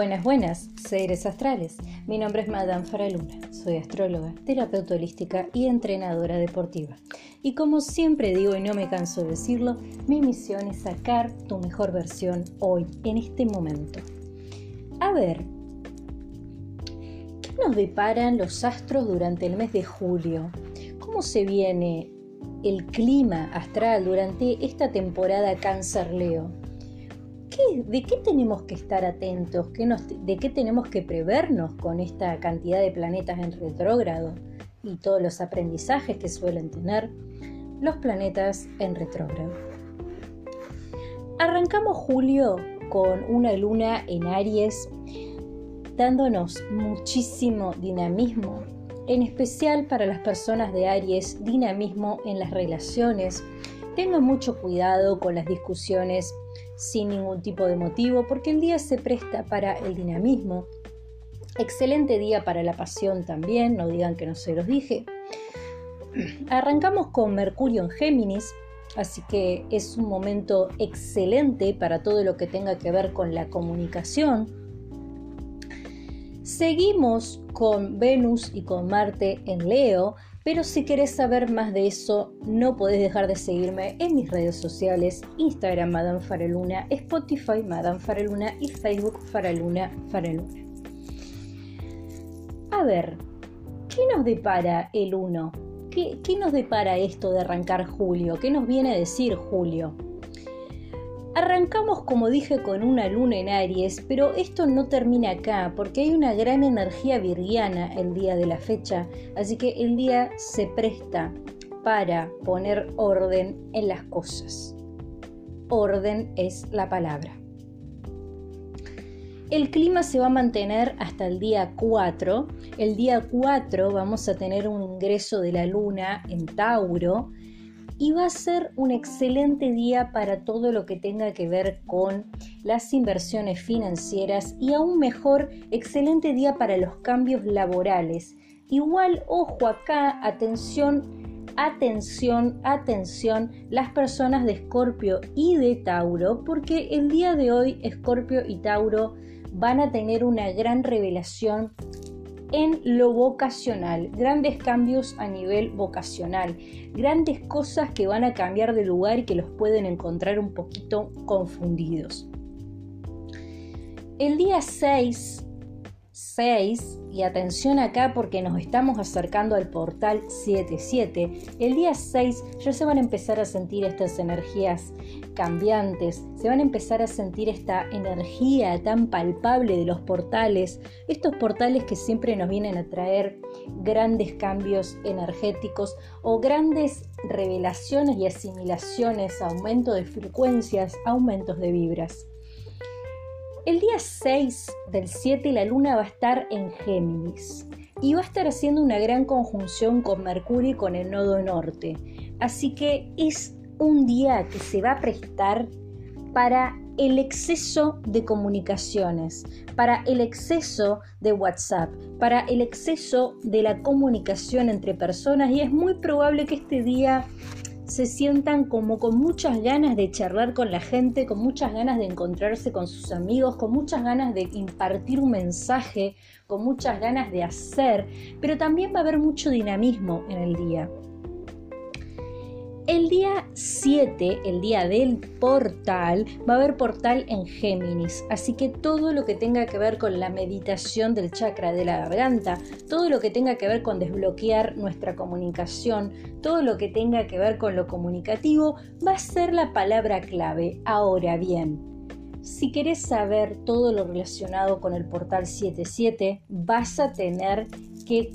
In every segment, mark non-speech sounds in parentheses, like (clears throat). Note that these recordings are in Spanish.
Buenas, buenas, seres astrales. Mi nombre es Madame Faraluna. Soy astróloga, terapeuta holística y entrenadora deportiva. Y como siempre digo y no me canso de decirlo, mi misión es sacar tu mejor versión hoy, en este momento. A ver, ¿qué nos deparan los astros durante el mes de julio? ¿Cómo se viene el clima astral durante esta temporada ¿De qué tenemos que estar atentos? ¿De qué tenemos que prevernos con esta cantidad de planetas en retrógrado y todos los aprendizajes que suelen tener los planetas en retrógrado? Arrancamos julio con una luna en Aries dándonos muchísimo dinamismo, en especial para las personas de Aries, dinamismo en las relaciones. Tengan mucho cuidado con las discusiones sin ningún tipo de motivo, porque el día se presta para el dinamismo. Excelente día para la pasión también, no digan que no se los dije. (clears throat) Arrancamos con Mercurio en Géminis, así que es un momento excelente para todo lo que tenga que ver con la comunicación. Seguimos con Venus y con Marte en Leo, pero si querés saber más de eso, no podés dejar de seguirme en mis redes sociales, Instagram Madame Faraluna, Spotify Madame Faraluna y Facebook Faraluna Faraluna. A ver, ¿qué nos depara el 1? ¿Qué, ¿Qué nos depara esto de arrancar julio? ¿Qué nos viene a decir julio? Arrancamos, como dije, con una luna en Aries, pero esto no termina acá, porque hay una gran energía virgiana el día de la fecha, así que el día se presta para poner orden en las cosas. Orden es la palabra. El clima se va a mantener hasta el día 4. El día 4 vamos a tener un ingreso de la luna en Tauro y va a ser un excelente día para todo lo que tenga que ver con las inversiones financieras y aún mejor, excelente día para los cambios laborales. Igual, ojo acá, atención, atención, atención, las personas de Escorpio y de Tauro, porque el día de hoy Escorpio y Tauro van a tener una gran revelación en lo vocacional, grandes cambios a nivel vocacional, grandes cosas que van a cambiar de lugar y que los pueden encontrar un poquito confundidos. El día 6 6, y atención acá porque nos estamos acercando al portal 77, el día 6 ya se van a empezar a sentir estas energías cambiantes, se van a empezar a sentir esta energía tan palpable de los portales, estos portales que siempre nos vienen a traer grandes cambios energéticos o grandes revelaciones y asimilaciones, aumento de frecuencias, aumentos de vibras. El día 6 del 7 la luna va a estar en Géminis y va a estar haciendo una gran conjunción con Mercurio y con el nodo norte. Así que es un día que se va a prestar para el exceso de comunicaciones, para el exceso de WhatsApp, para el exceso de la comunicación entre personas y es muy probable que este día se sientan como con muchas ganas de charlar con la gente, con muchas ganas de encontrarse con sus amigos, con muchas ganas de impartir un mensaje, con muchas ganas de hacer, pero también va a haber mucho dinamismo en el día. El día 7, el día del portal, va a haber portal en Géminis, así que todo lo que tenga que ver con la meditación del chakra de la garganta, todo lo que tenga que ver con desbloquear nuestra comunicación, todo lo que tenga que ver con lo comunicativo, va a ser la palabra clave. Ahora bien, si querés saber todo lo relacionado con el portal 77, vas a tener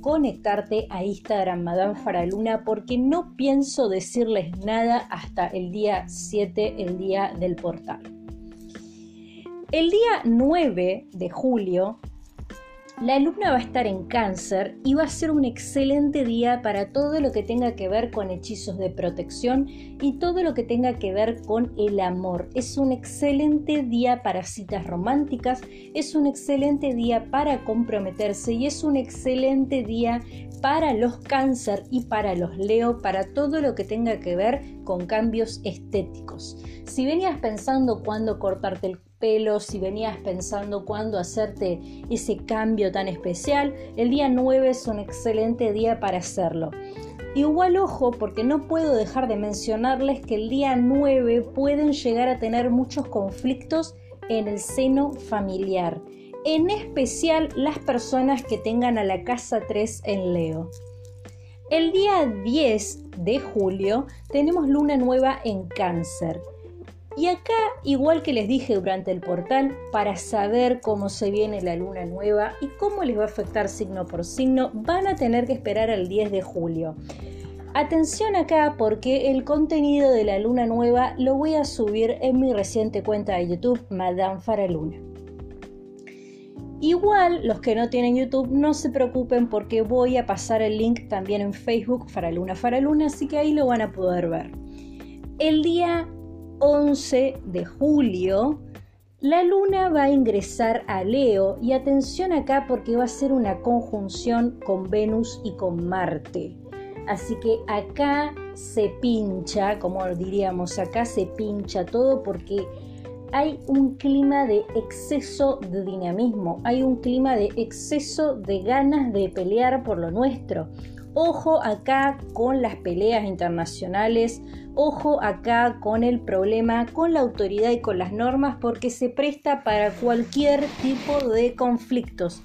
conectarte a Instagram Madame Faraluna porque no pienso decirles nada hasta el día 7, el día del portal. El día 9 de julio la luna va a estar en cáncer y va a ser un excelente día para todo lo que tenga que ver con hechizos de protección y todo lo que tenga que ver con el amor. Es un excelente día para citas románticas, es un excelente día para comprometerse y es un excelente día para los cáncer y para los leo, para todo lo que tenga que ver con cambios estéticos. Si venías pensando cuándo cortarte el pelo, si venías pensando cuándo hacerte ese cambio tan especial, el día 9 es un excelente día para hacerlo. Igual ojo, porque no puedo dejar de mencionarles que el día 9 pueden llegar a tener muchos conflictos en el seno familiar, en especial las personas que tengan a la casa 3 en Leo. El día 10 de julio tenemos luna nueva en cáncer. Y acá, igual que les dije durante el portal, para saber cómo se viene la luna nueva y cómo les va a afectar signo por signo, van a tener que esperar al 10 de julio. Atención acá porque el contenido de la luna nueva lo voy a subir en mi reciente cuenta de YouTube, Madame Faraluna. Igual los que no tienen YouTube no se preocupen porque voy a pasar el link también en Facebook Faraluna Faraluna, así que ahí lo van a poder ver. El día 11 de julio la luna va a ingresar a Leo y atención acá porque va a ser una conjunción con Venus y con Marte. Así que acá se pincha, como diríamos, acá se pincha todo porque hay un clima de exceso de dinamismo, hay un clima de exceso de ganas de pelear por lo nuestro. Ojo acá con las peleas internacionales, ojo acá con el problema, con la autoridad y con las normas, porque se presta para cualquier tipo de conflictos.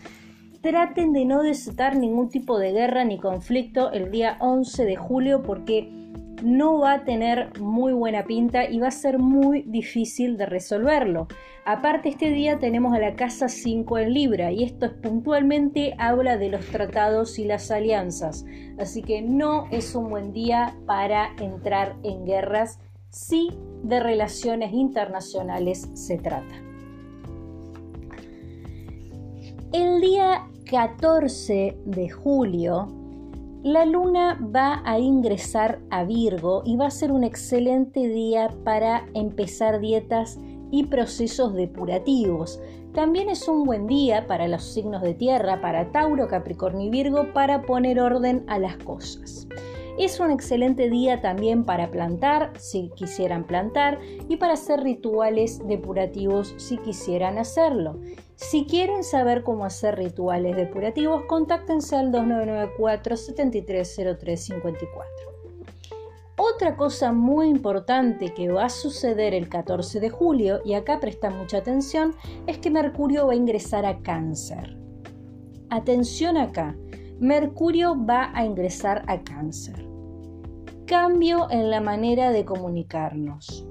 Traten de no desatar ningún tipo de guerra ni conflicto el día 11 de julio porque no va a tener muy buena pinta y va a ser muy difícil de resolverlo. Aparte este día tenemos a la casa 5 en Libra y esto es puntualmente habla de los tratados y las alianzas. Así que no es un buen día para entrar en guerras si de relaciones internacionales se trata. El día 14 de julio la luna va a ingresar a Virgo y va a ser un excelente día para empezar dietas y procesos depurativos. También es un buen día para los signos de tierra, para Tauro, Capricornio y Virgo, para poner orden a las cosas. Es un excelente día también para plantar, si quisieran plantar, y para hacer rituales depurativos, si quisieran hacerlo. Si quieren saber cómo hacer rituales depurativos, contáctense al 2994 730354. Otra cosa muy importante que va a suceder el 14 de julio, y acá presta mucha atención, es que Mercurio va a ingresar a cáncer. Atención acá, Mercurio va a ingresar a cáncer. Cambio en la manera de comunicarnos.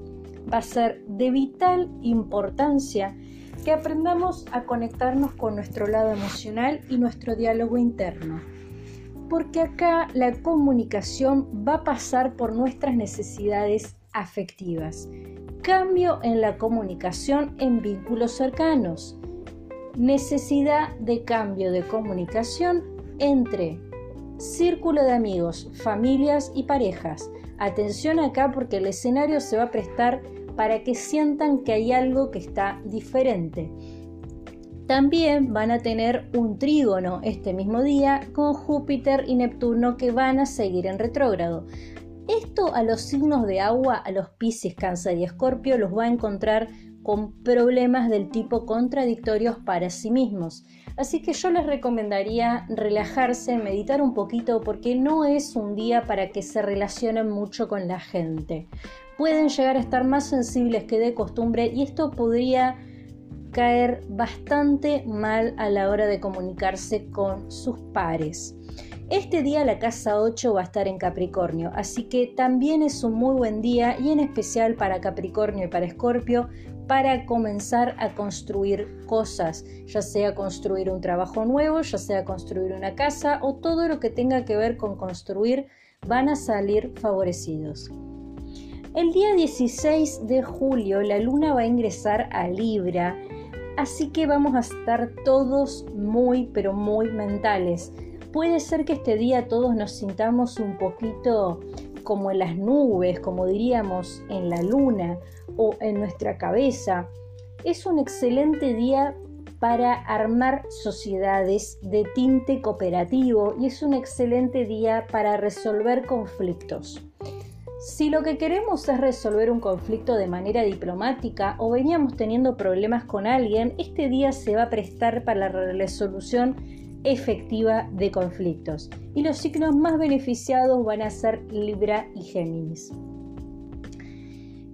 Va a ser de vital importancia que aprendamos a conectarnos con nuestro lado emocional y nuestro diálogo interno. Porque acá la comunicación va a pasar por nuestras necesidades afectivas. Cambio en la comunicación en vínculos cercanos. Necesidad de cambio de comunicación entre círculo de amigos, familias y parejas. Atención acá porque el escenario se va a prestar para que sientan que hay algo que está diferente. También van a tener un trígono este mismo día con Júpiter y Neptuno que van a seguir en retrógrado. Esto a los signos de agua, a los Pisces, Cáncer y Escorpio, los va a encontrar con problemas del tipo contradictorios para sí mismos. Así que yo les recomendaría relajarse, meditar un poquito porque no es un día para que se relacionen mucho con la gente pueden llegar a estar más sensibles que de costumbre y esto podría caer bastante mal a la hora de comunicarse con sus pares. Este día la casa 8 va a estar en Capricornio, así que también es un muy buen día y en especial para Capricornio y para Escorpio para comenzar a construir cosas, ya sea construir un trabajo nuevo, ya sea construir una casa o todo lo que tenga que ver con construir van a salir favorecidos. El día 16 de julio la luna va a ingresar a Libra, así que vamos a estar todos muy, pero muy mentales. Puede ser que este día todos nos sintamos un poquito como en las nubes, como diríamos en la luna o en nuestra cabeza. Es un excelente día para armar sociedades de tinte cooperativo y es un excelente día para resolver conflictos. Si lo que queremos es resolver un conflicto de manera diplomática o veníamos teniendo problemas con alguien, este día se va a prestar para la resolución efectiva de conflictos. Y los signos más beneficiados van a ser Libra y Géminis.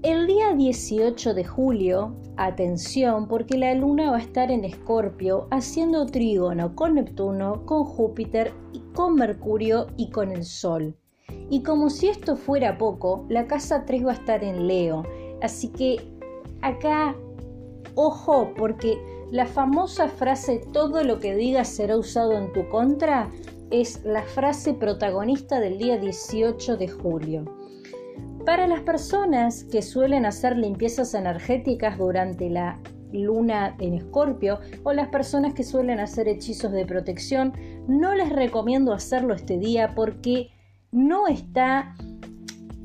El día 18 de julio, atención, porque la luna va a estar en Escorpio haciendo trígono con Neptuno, con Júpiter, con Mercurio y con el Sol. Y como si esto fuera poco, la casa 3 va a estar en Leo. Así que acá, ojo, porque la famosa frase todo lo que digas será usado en tu contra es la frase protagonista del día 18 de julio. Para las personas que suelen hacer limpiezas energéticas durante la luna en escorpio o las personas que suelen hacer hechizos de protección, no les recomiendo hacerlo este día porque no está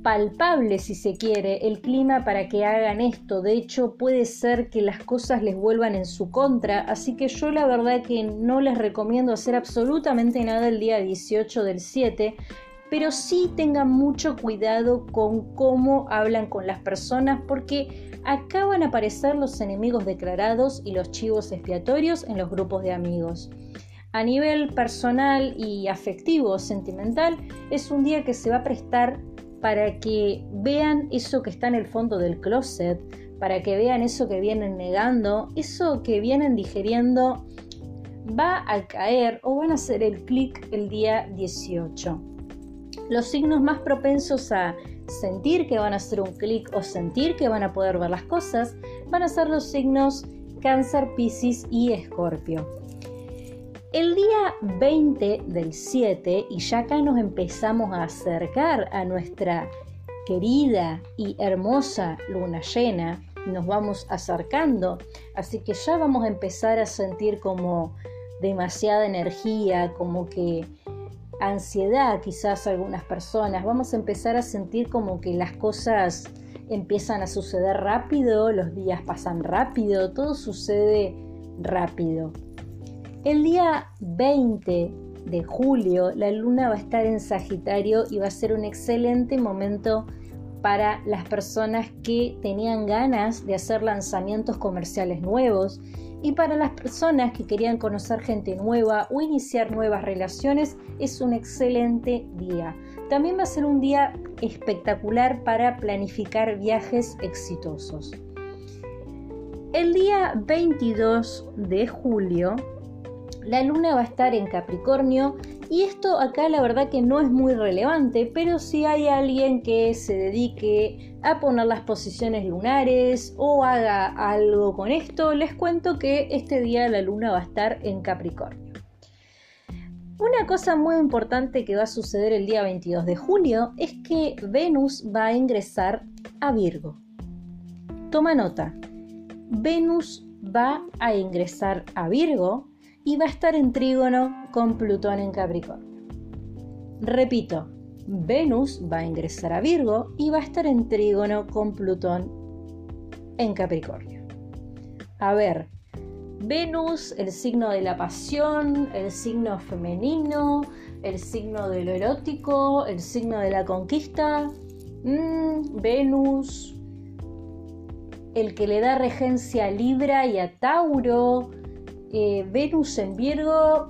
palpable, si se quiere, el clima para que hagan esto. De hecho, puede ser que las cosas les vuelvan en su contra. Así que yo la verdad que no les recomiendo hacer absolutamente nada el día 18 del 7. Pero sí tengan mucho cuidado con cómo hablan con las personas porque acá van aparecer los enemigos declarados y los chivos expiatorios en los grupos de amigos. A nivel personal y afectivo, sentimental, es un día que se va a prestar para que vean eso que está en el fondo del closet, para que vean eso que vienen negando, eso que vienen digeriendo, va a caer o van a hacer el clic el día 18. Los signos más propensos a sentir que van a hacer un clic o sentir que van a poder ver las cosas van a ser los signos Cáncer, Piscis y Escorpio. El día 20 del 7, y ya acá nos empezamos a acercar a nuestra querida y hermosa luna llena, nos vamos acercando, así que ya vamos a empezar a sentir como demasiada energía, como que ansiedad quizás algunas personas, vamos a empezar a sentir como que las cosas empiezan a suceder rápido, los días pasan rápido, todo sucede rápido. El día 20 de julio la luna va a estar en Sagitario y va a ser un excelente momento para las personas que tenían ganas de hacer lanzamientos comerciales nuevos y para las personas que querían conocer gente nueva o iniciar nuevas relaciones es un excelente día. También va a ser un día espectacular para planificar viajes exitosos. El día 22 de julio la luna va a estar en Capricornio y esto acá la verdad que no es muy relevante, pero si hay alguien que se dedique a poner las posiciones lunares o haga algo con esto, les cuento que este día la luna va a estar en Capricornio. Una cosa muy importante que va a suceder el día 22 de julio es que Venus va a ingresar a Virgo. Toma nota, Venus va a ingresar a Virgo y va a estar en trígono con Plutón en Capricornio. Repito, Venus va a ingresar a Virgo y va a estar en trígono con Plutón en Capricornio. A ver, Venus, el signo de la pasión, el signo femenino, el signo de lo erótico, el signo de la conquista. Mm, Venus, el que le da regencia a Libra y a Tauro, eh, Venus en Virgo.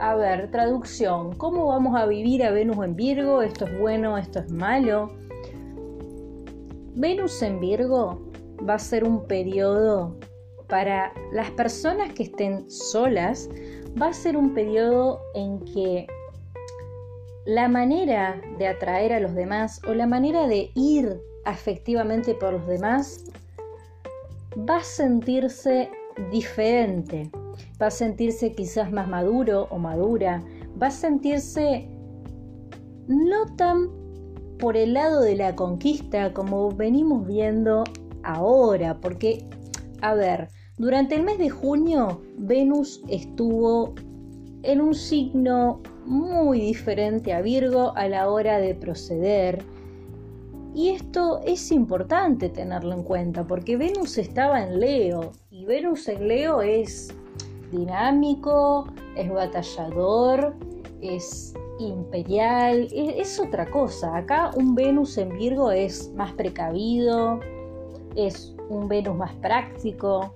A ver, traducción. ¿Cómo vamos a vivir a Venus en Virgo? ¿Esto es bueno? ¿Esto es malo? Venus en Virgo va a ser un periodo para las personas que estén solas, va a ser un periodo en que la manera de atraer a los demás o la manera de ir afectivamente por los demás va a sentirse diferente, va a sentirse quizás más maduro o madura, va a sentirse no tan por el lado de la conquista como venimos viendo ahora, porque, a ver, durante el mes de junio Venus estuvo en un signo muy diferente a Virgo a la hora de proceder, y esto es importante tenerlo en cuenta porque Venus estaba en Leo y Venus en Leo es dinámico, es batallador, es imperial, es, otra cosa. Acá un Venus en Virgo es más precavido, es un Venus más práctico,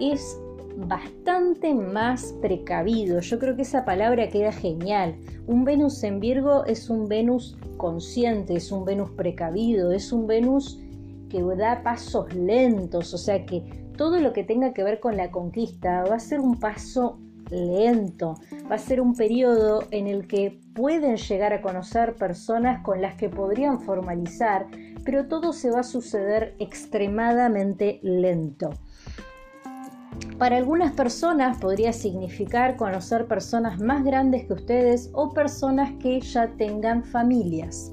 es bastante más precavido. Yo creo que esa palabra queda genial. Un Venus en Virgo es un Venus consciente, es un Venus precavido, es un Venus que da pasos lentos, o sea que todo lo que tenga que ver con la conquista va a ser un paso lento, va a ser un periodo en el que pueden llegar a conocer personas con las que podrían formalizar, pero todo se va a suceder extremadamente lento. Para algunas personas podría significar conocer personas más grandes que ustedes o personas que ya tengan familias.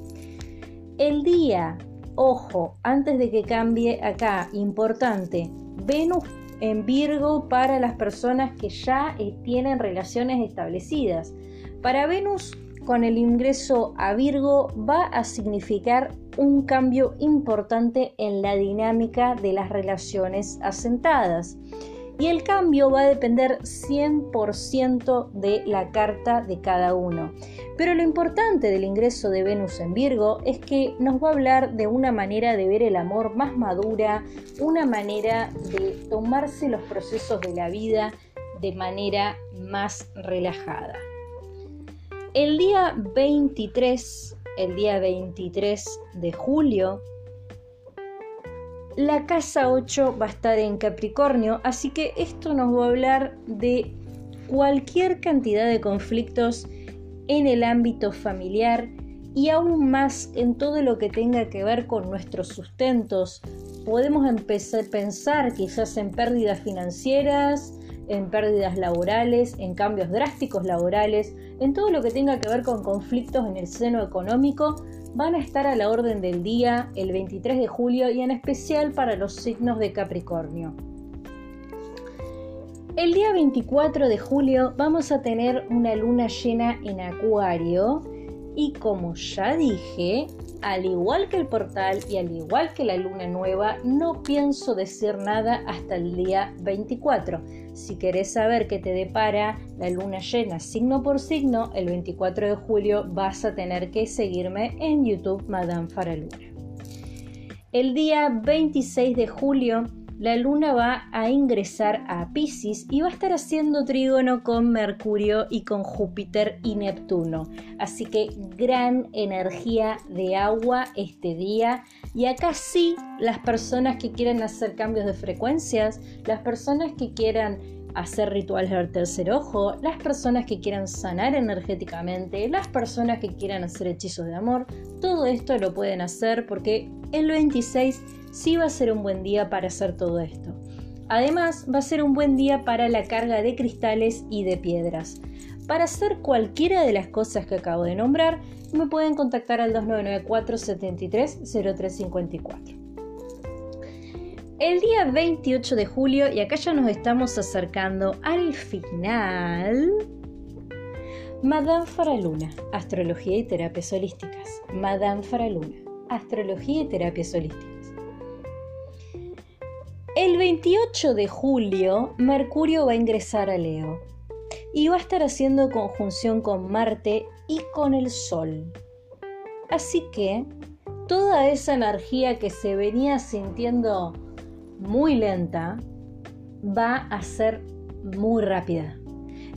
El día, ojo, antes de que cambie acá, importante, Venus en Virgo para las personas que ya eh, tienen relaciones establecidas. Para Venus con el ingreso a Virgo va a significar un cambio importante en la dinámica de las relaciones asentadas y el cambio va a depender 100% de la carta de cada uno. Pero lo importante del ingreso de Venus en Virgo es que nos va a hablar de una manera de ver el amor más madura, una manera de tomarse los procesos de la vida de manera más relajada. El día 23, el día 23 de julio, la casa 8 va a estar en Capricornio, así que esto nos va a hablar de cualquier cantidad de conflictos en el ámbito familiar y aún más en todo lo que tenga que ver con nuestros sustentos. Podemos empezar a pensar quizás en pérdidas financieras, en pérdidas laborales, en cambios drásticos laborales, en todo lo que tenga que ver con conflictos en el seno económico, van a estar a la orden del día el 23 de julio y en especial para los signos de Capricornio. El día 24 de julio vamos a tener una luna llena en Acuario y como ya dije, al igual que el portal y al igual que la luna nueva, no pienso decir nada hasta el día 24. Si querés saber qué te depara la luna llena signo por signo, el 24 de julio vas a tener que seguirme en YouTube Madame Faraluna. El día 26 de julio la luna va a ingresar a Pisces y va a estar haciendo trígono con Mercurio y con Júpiter y Neptuno. Así que gran energía de agua este día. Y acá sí, las personas que quieran hacer cambios de frecuencias, las personas que quieran hacer rituales del tercer ojo, las personas que quieran sanar energéticamente, las personas que quieran hacer hechizos de amor, todo esto lo pueden hacer porque el 26 sí va a ser un buen día para hacer todo esto. Además, va a ser un buen día para la carga de cristales y de piedras. Para hacer cualquiera de las cosas que acabo de nombrar, me pueden contactar al 2994 73 0354. El día 28 de julio, y acá ya nos estamos acercando al final, Madame Faraluna, Astrología y Terapias Holísticas. Madame Faraluna, Astrología y Terapias Holísticas. El 28 de julio, Mercurio va a ingresar a Leo y va a estar haciendo conjunción con Marte y con el Sol. Así que toda esa energía que se venía sintiendo muy lenta va a ser muy rápida.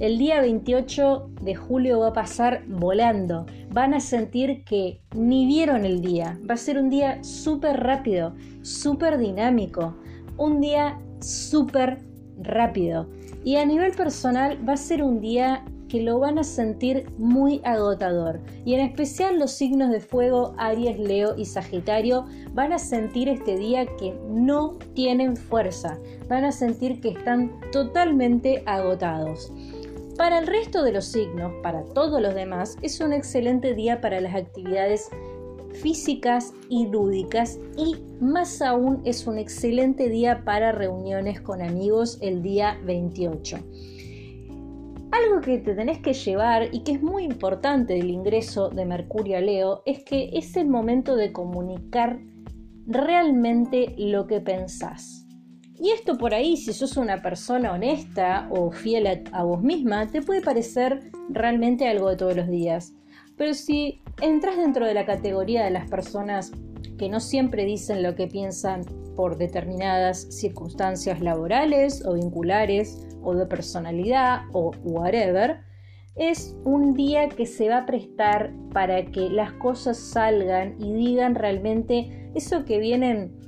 El día 28 de julio va a pasar volando. Van a sentir que ni vieron el día. Va a ser un día súper rápido, súper dinámico un día súper rápido. Y a nivel personal va a ser un día que lo van a sentir muy agotador. Y en especial los signos de fuego, Aries, Leo y Sagitario, van a sentir este día que no tienen fuerza. Van a sentir que están totalmente agotados. Para el resto de los signos, para todos los demás, es un excelente día para las actividades físicas y lúdicas y más aún es un excelente día para reuniones con amigos el día 28. Algo que te tenés que llevar y que es muy importante del ingreso de Mercurio a Leo es que es el momento de comunicar realmente lo que pensás. Y esto por ahí, si sos una persona honesta o fiel a, a, vos misma, te puede parecer realmente algo de todos los días. Pero si entras dentro de la categoría de las personas que no siempre dicen lo que piensan por determinadas circunstancias laborales o vinculares o de personalidad o whatever, es un día que se va a prestar para que las cosas salgan y digan realmente eso que vienen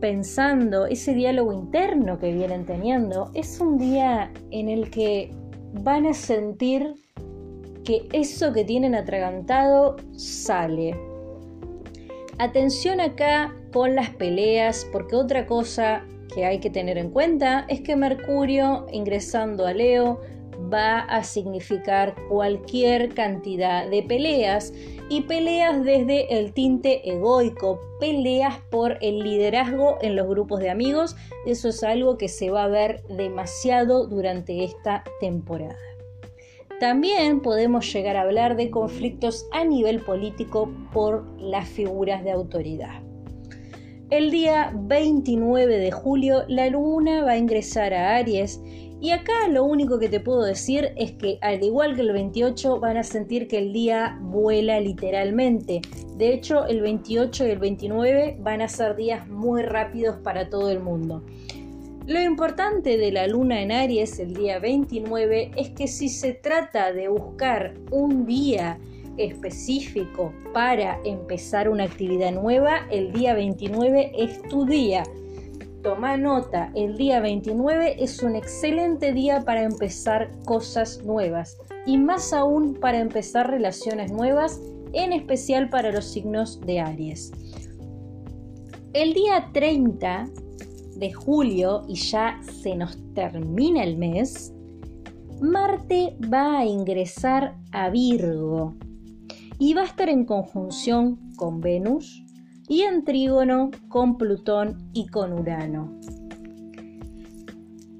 pensando, ese diálogo interno que vienen teniendo. Es un día en el que van a sentir que eso que tienen atragantado sale. Atención acá con las peleas, porque otra cosa que hay que tener en cuenta es que Mercurio ingresando a Leo va a significar cualquier cantidad de peleas y peleas desde el tinte egoico, peleas por el liderazgo en los grupos de amigos, eso es algo que se va a ver demasiado durante esta temporada. También podemos llegar a hablar de conflictos a nivel político por las figuras de autoridad. El día 29 de julio la luna va a ingresar a Aries y acá lo único que te puedo decir es que al igual que el 28 van a sentir que el día vuela literalmente. De hecho, el 28 y el 29 van a ser días muy rápidos para todo el mundo. Lo importante de la luna en Aries el día 29 es que si se trata de buscar un día específico para empezar una actividad nueva, el día 29 es tu día toma nota, el día 29 es un excelente día para empezar cosas nuevas y más aún para empezar relaciones nuevas, en especial para los signos de Aries. El día 30 de julio, y ya se nos termina el mes, Marte va a ingresar a Virgo y va a estar en conjunción con Venus, y en trígono con Plutón y con Urano.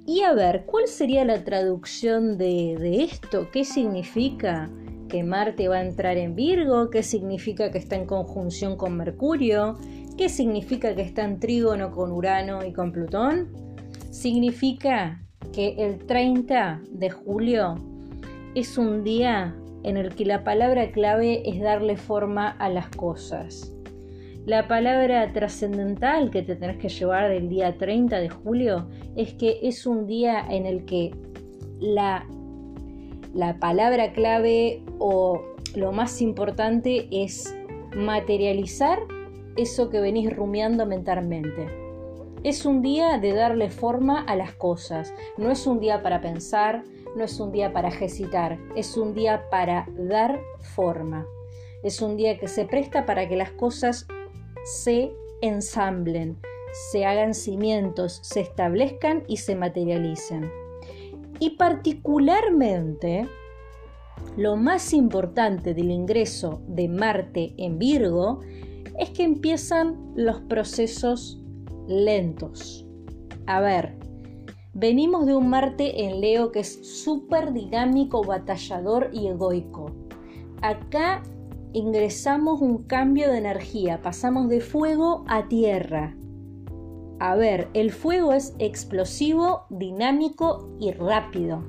Y a ver, ¿cuál sería la traducción de, de, esto? ¿Qué significa que Marte va a entrar en Virgo? ¿Qué significa que está en conjunción con Mercurio? ¿Qué significa que está en trígono con Urano y con Plutón? Significa que el 30 de julio es un día en el que la palabra clave es darle forma a las cosas. La palabra trascendental que te tenés que llevar del día 30 de julio es que es un día en el que la, la palabra clave o lo más importante es materializar eso que venís rumiando mentalmente. Es un día de darle forma a las cosas, no es un día para pensar, no es un día para ejercitar, es un día para dar forma. Es un día que se presta para que las cosas se ensamblen, se hagan cimientos, se establezcan y se materialicen. Y particularmente, lo más importante del ingreso de Marte en Virgo es que empiezan los procesos lentos. A ver, venimos de un Marte en Leo que es súper dinámico, batallador y egoico. Acá ingresamos un cambio de energía, pasamos de fuego a tierra. A ver, el fuego es explosivo, dinámico y rápido.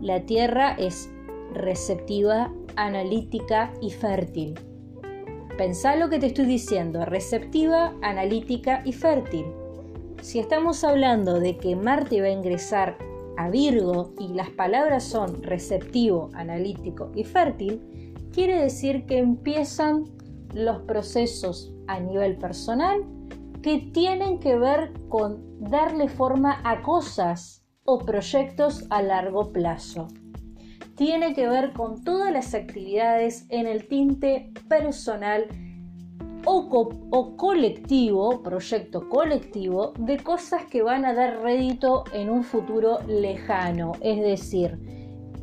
La tierra es receptiva, analítica y fértil. Pensá lo que te estoy diciendo, receptiva, analítica y fértil. Si estamos hablando de que Marte va a ingresar a Virgo y las palabras son receptivo, analítico y fértil, quiere decir que empiezan los procesos a nivel personal que tienen que ver con darle forma a cosas o proyectos a largo plazo. Tiene que ver con todas las actividades en el tinte personal o, colectivo, proyecto colectivo, de cosas que van a dar rédito en un futuro lejano. Es decir,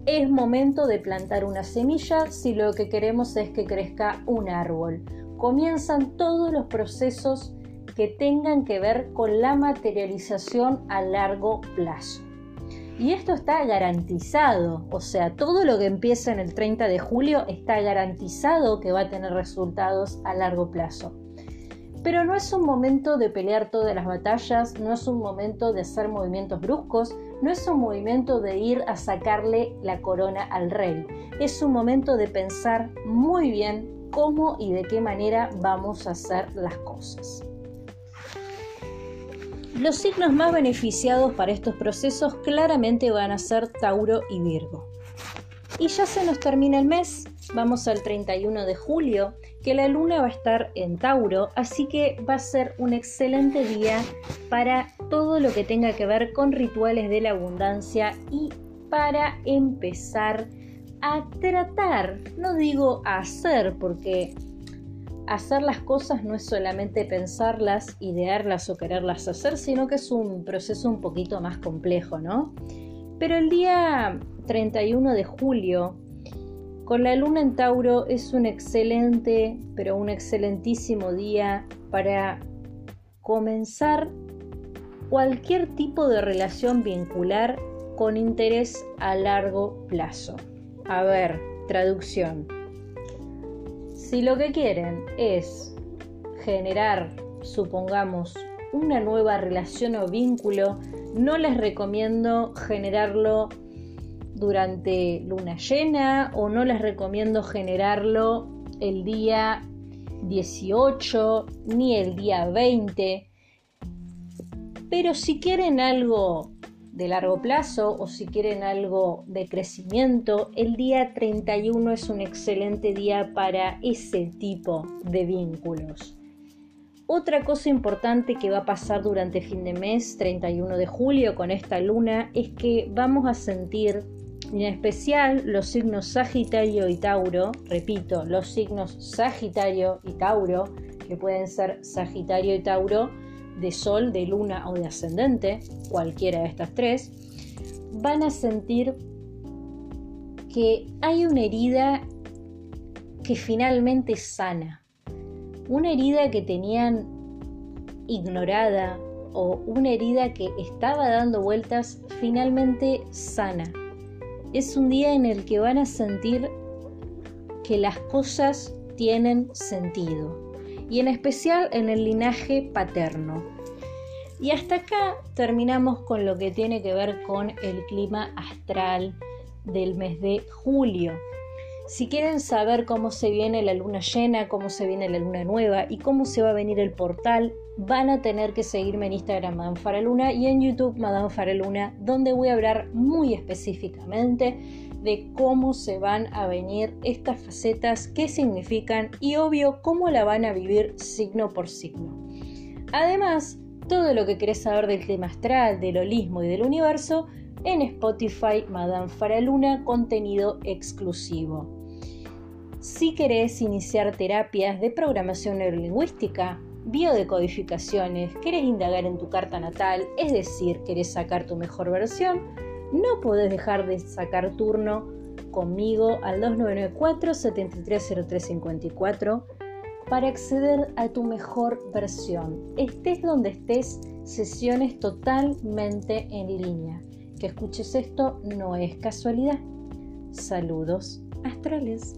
es momento de plantar una semilla si lo que queremos es que crezca un árbol. Comienzan todos los procesos que tengan que ver con la materialización a largo plazo. Y esto está garantizado, o sea, todo lo que empieza en el 30 de julio está garantizado que va a tener resultados a largo plazo. Pero no es un momento de pelear todas las batallas, no es un momento de hacer movimientos bruscos, no es un movimiento de ir a sacarle la corona al rey. Es un momento de pensar muy bien cómo y de qué manera vamos a hacer las cosas. Los signos más beneficiados para estos procesos claramente van a ser Tauro y Virgo. Y ya se nos termina el mes, vamos al 31 de julio, que la luna va a estar en Tauro, así que va a ser un excelente día para todo lo que tenga que ver con rituales de la abundancia y para empezar a tratar, no digo a hacer, porque hacer las cosas no es solamente pensarlas, idearlas o quererlas hacer, sino que es un proceso un poquito más complejo, ¿no? Pero el día 31 de julio, con la luna en Tauro, es un excelente, pero un excelentísimo día para comenzar cualquier tipo de relación vincular con interés a largo plazo. A ver, traducción. Si lo que quieren es generar, supongamos, una nueva relación o vínculo, no les recomiendo generarlo durante luna llena o no les recomiendo generarlo el día 18 ni el día 20. Pero si quieren algo de largo plazo o si quieren algo de crecimiento, el día 31 es un excelente día para ese tipo de vínculos. Otra cosa importante que va a pasar durante fin de mes, 31 de julio, con esta luna, es que vamos a sentir, en especial los signos Sagitario y Tauro, repito, los signos Sagitario y Tauro, que pueden ser Sagitario y Tauro de Sol, de Luna o de Ascendente, cualquiera de estas tres, van a sentir que hay una herida que finalmente sana una herida que tenían ignorada o una herida que estaba dando vueltas finalmente sana. Es un día en el que van a sentir que las cosas tienen sentido y en especial en el linaje paterno. Y hasta acá terminamos con lo que tiene que ver con el clima astral del mes de julio. Si quieren saber cómo se viene la luna llena, cómo se viene la luna nueva y cómo se va a venir el portal, van a tener que seguirme en Instagram Madame Faraluna y en YouTube Madame Faraluna, donde voy a hablar muy específicamente de cómo se van a venir estas facetas, qué significan y obvio cómo la van a vivir signo por signo. Además, todo lo que querés saber del tema astral, del holismo y del universo, en Spotify Madame Faraluna contenido exclusivo. Si querés iniciar terapias de programación neurolingüística, biodecodificaciones, querés indagar en tu carta natal, es decir, querés sacar tu mejor versión, no podés dejar de sacar turno conmigo al 2994 730354 para acceder a tu mejor versión. Estés donde estés, sesiones totalmente en línea. Que escuches esto no es casualidad. Saludos astrales.